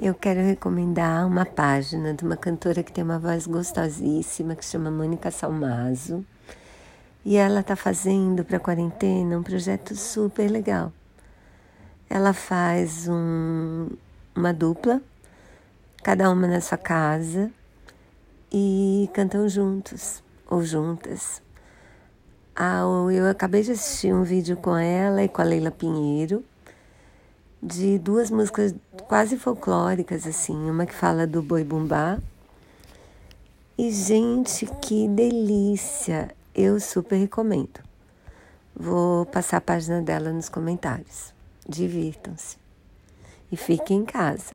Eu quero recomendar uma página de uma cantora que tem uma voz gostosíssima, que chama Mônica Salmazo. E ela está fazendo para a quarentena um projeto super legal. Ela faz um, uma dupla, cada uma na sua casa, e cantam juntos ou juntas. Ah, eu acabei de assistir um vídeo com ela e com a Leila Pinheiro de duas músicas quase folclóricas, assim, uma que fala do boi bumbá. E, gente, que delícia! Eu super recomendo. Vou passar a página dela nos comentários. Divirtam-se. E fiquem em casa.